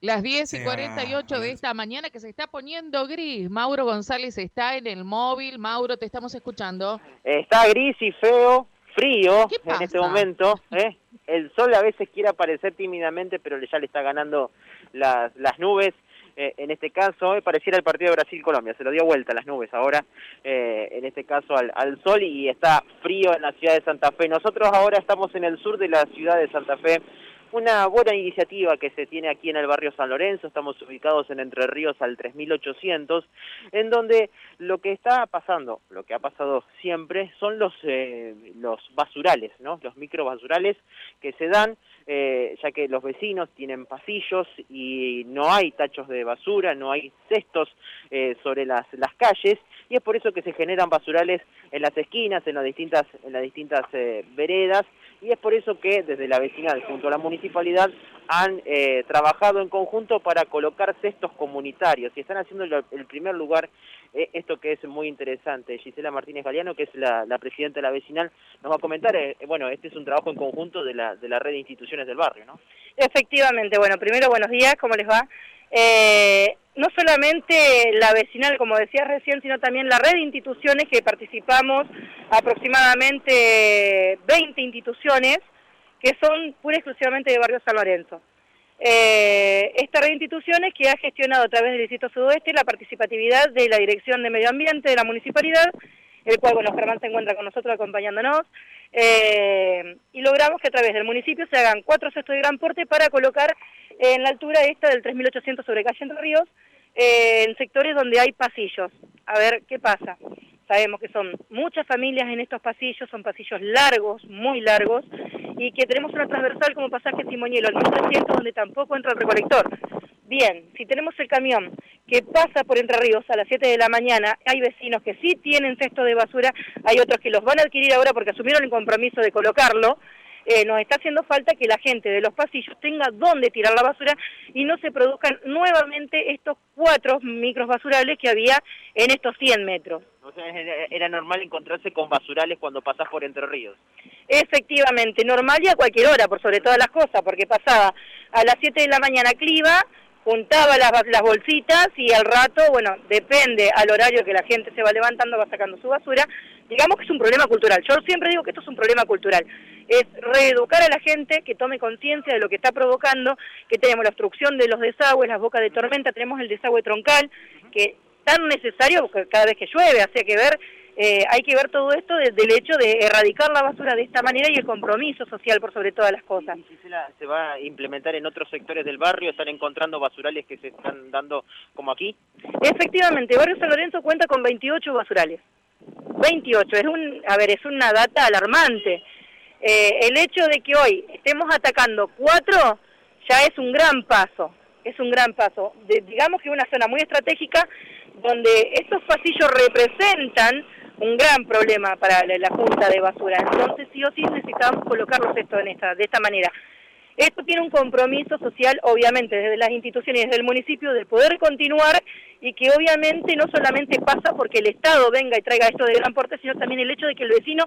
Las 10 y 48 de esta mañana que se está poniendo gris. Mauro González está en el móvil. Mauro, te estamos escuchando. Está gris y feo, frío en este momento. ¿eh? El sol a veces quiere aparecer tímidamente, pero ya le está ganando las, las nubes. Eh, en este caso, eh, pareciera el partido de Brasil-Colombia, se lo dio vuelta a las nubes ahora, en este caso al, al sol y está frío en la ciudad de Santa Fe. Nosotros ahora estamos en el sur de la ciudad de Santa Fe, una buena iniciativa que se tiene aquí en el barrio San Lorenzo, estamos ubicados en Entre Ríos al 3800, en donde lo que está pasando, lo que ha pasado siempre, son los, eh, los basurales, ¿no? los microbasurales que se dan, eh, ya que los vecinos tienen pasillos y no hay tachos de basura, no hay cestos eh, sobre las, las calles, y es por eso que se generan basurales en las esquinas, en las distintas, en las distintas veredas, y es por eso que desde la vecinal junto a la municipalidad han eh, trabajado en conjunto para colocar cestos comunitarios y están haciendo el, primer lugar eh, esto que es muy interesante. Gisela Martínez Galeano, que es la, presidenta de la vecinal, nos va a comentar, eh, bueno, este es un trabajo en conjunto de la, de la red de instituciones del barrio, ¿no? Efectivamente, bueno, primero buenos días, ¿cómo les va? Eh, no solamente la vecinal, como decía recién, sino también la red de instituciones que participamos, aproximadamente 20 instituciones, que son pura y exclusivamente de Barrio San Lorenzo. Eh, esta red de instituciones que ha gestionado a través del Distrito Sudoeste la participatividad de la Dirección de Medio Ambiente de la Municipalidad, el cual, bueno, Germán se encuentra con nosotros acompañándonos, eh, y logramos que a través del municipio se hagan cuatro cestos de gran porte para colocar en la altura esta del 3.800 sobre calle Entre Ríos, eh, en sectores donde hay pasillos. A ver qué pasa. Sabemos que son muchas familias en estos pasillos, son pasillos largos, muy largos, y que tenemos una transversal como pasaje Simonielo, al 1300, donde tampoco entra el recolector. Bien, si tenemos el camión que pasa por Entre Ríos a las 7 de la mañana, hay vecinos que sí tienen cesto de basura, hay otros que los van a adquirir ahora porque asumieron el compromiso de colocarlo, eh, nos está haciendo falta que la gente de los pasillos tenga dónde tirar la basura y no se produzcan nuevamente estos cuatro micros basurales que había en estos 100 metros. O sea, era normal encontrarse con basurales cuando pasás por Entre Ríos. Efectivamente, normal y a cualquier hora, por sobre todas las cosas, porque pasaba a las 7 de la mañana Cliva, juntaba las, las bolsitas y al rato, bueno, depende al horario que la gente se va levantando, va sacando su basura. Digamos que es un problema cultural. Yo siempre digo que esto es un problema cultural. Es reeducar a la gente que tome conciencia de lo que está provocando, que tenemos la obstrucción de los desagües, las bocas de tormenta, tenemos el desagüe troncal, que tan necesario cada vez que llueve, hace que ver eh, hay que ver todo esto desde el hecho de erradicar la basura de esta manera y el compromiso social por sobre todas las cosas. ¿Se va a implementar en otros sectores del barrio? ¿Están encontrando basurales que se están dando como aquí? Efectivamente, Barrio San Lorenzo cuenta con 28 basurales. 28, es un, a ver, es una data alarmante. Eh, el hecho de que hoy estemos atacando cuatro ya es un gran paso, es un gran paso. digamos que una zona muy estratégica donde estos pasillos representan un gran problema para la, Junta de Basura. Entonces, sí o sí necesitamos colocarlos esto en esta, de esta manera. Esto tiene un compromiso social, obviamente, desde las instituciones y desde el municipio, de poder continuar y que obviamente no solamente pasa porque el Estado venga y traiga esto de gran porte, sino también el hecho de que el vecino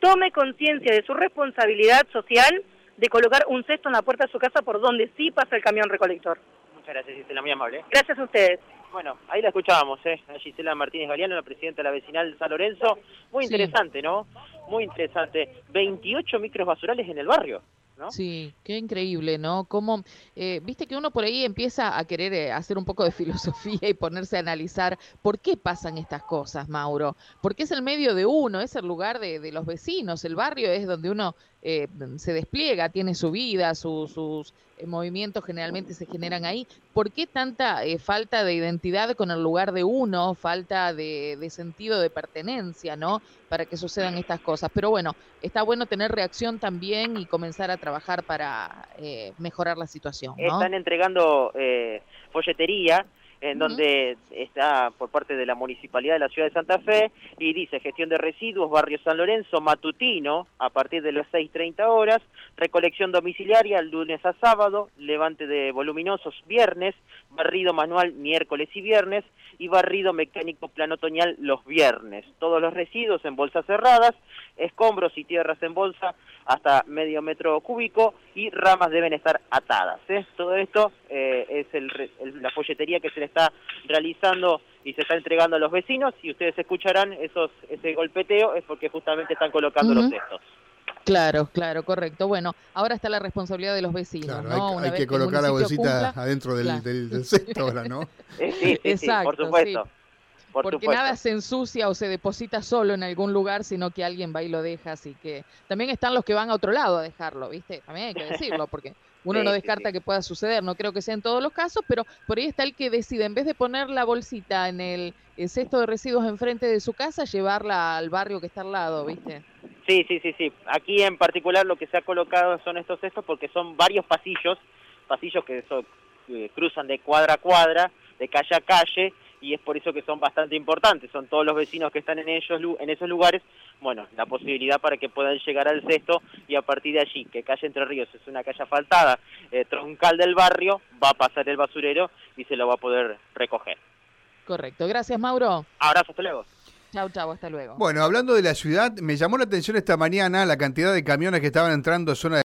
tome conciencia de su responsabilidad social de colocar un cesto en la puerta de su casa por donde sí pasa el camión recolector. Muchas gracias, Gisela, muy amable. Gracias a ustedes. Bueno, ahí la escuchábamos, ¿eh? A Gisela Martínez Galeano, la presidenta de la vecinal San Lorenzo. Muy interesante, ¿no? Muy interesante. 28 micros basurales en el barrio. ¿No? Sí, qué increíble, ¿no? Como, eh, viste que uno por ahí empieza a querer eh, hacer un poco de filosofía y ponerse a analizar por qué pasan estas cosas, Mauro. Porque es el medio de uno, es el lugar de, de los vecinos, el barrio es donde uno eh, se despliega, tiene su vida, sus eh, movimientos generalmente se generan ahí. ¿Por qué tanta eh, falta de identidad con el lugar de uno, falta de, sentido de pertenencia, ¿no? Para que sucedan estas cosas. Pero bueno, está bueno tener reacción también y comenzar a trabajar para mejorar la situación. Están entregando folletería en donde está por parte de la Municipalidad de la Ciudad de Santa Fe y dice gestión de residuos, barrio San Lorenzo, matutino, a partir de las 6.30 horas, recolección domiciliaria lunes a sábado, levante de voluminosos viernes, barrido manual miércoles y viernes y barrido mecánico plano otoñal los viernes. Todos los residuos en bolsas cerradas, escombros y tierras en bolsa hasta medio metro cúbico y ramas deben estar atadas. ¿eh? Todo esto eh, es el, la folletería que se le está realizando y se está entregando a los vecinos y ustedes escucharán esos, ese golpeteo es porque justamente están colocando los cestos. Claro, claro, correcto. Bueno, ahora está la responsabilidad de los vecinos, ¿no? Hay, que colocar la bolsita adentro del, del, cesto ahora, ¿no? Sí, Exacto, por supuesto. Porque nada se ensucia o se deposita solo en algún lugar, sino que alguien va y lo deja, así que también están los que van a otro lado a dejarlo, ¿viste? También hay que decirlo, porque uno no descarta que pueda suceder, no creo que sea en todos los casos, pero por ahí está el que decide, en vez de poner la bolsita en el, cesto de residuos enfrente de su casa, llevarla al barrio que está al lado, ¿viste? Sí, sí, sí, sí. Aquí en particular lo que se ha colocado son estos cestos porque son varios pasillos, pasillos que eh, cruzan de cuadra a cuadra, de calle a calle, y es por eso que son bastante importantes. Son todos los vecinos que están en, ellos, en esos lugares, bueno, la posibilidad para que puedan llegar al cesto y a partir de allí, que calle Entre Ríos es una calle asfaltada, eh, troncal del barrio, va a pasar el basurero y se lo va a poder recoger. Correcto. Gracias, Mauro. Abrazo, hasta luego. Chau, chau, hasta luego. Bueno, hablando de la ciudad, me llamó la atención esta mañana la cantidad de camiones que estaban entrando a zona de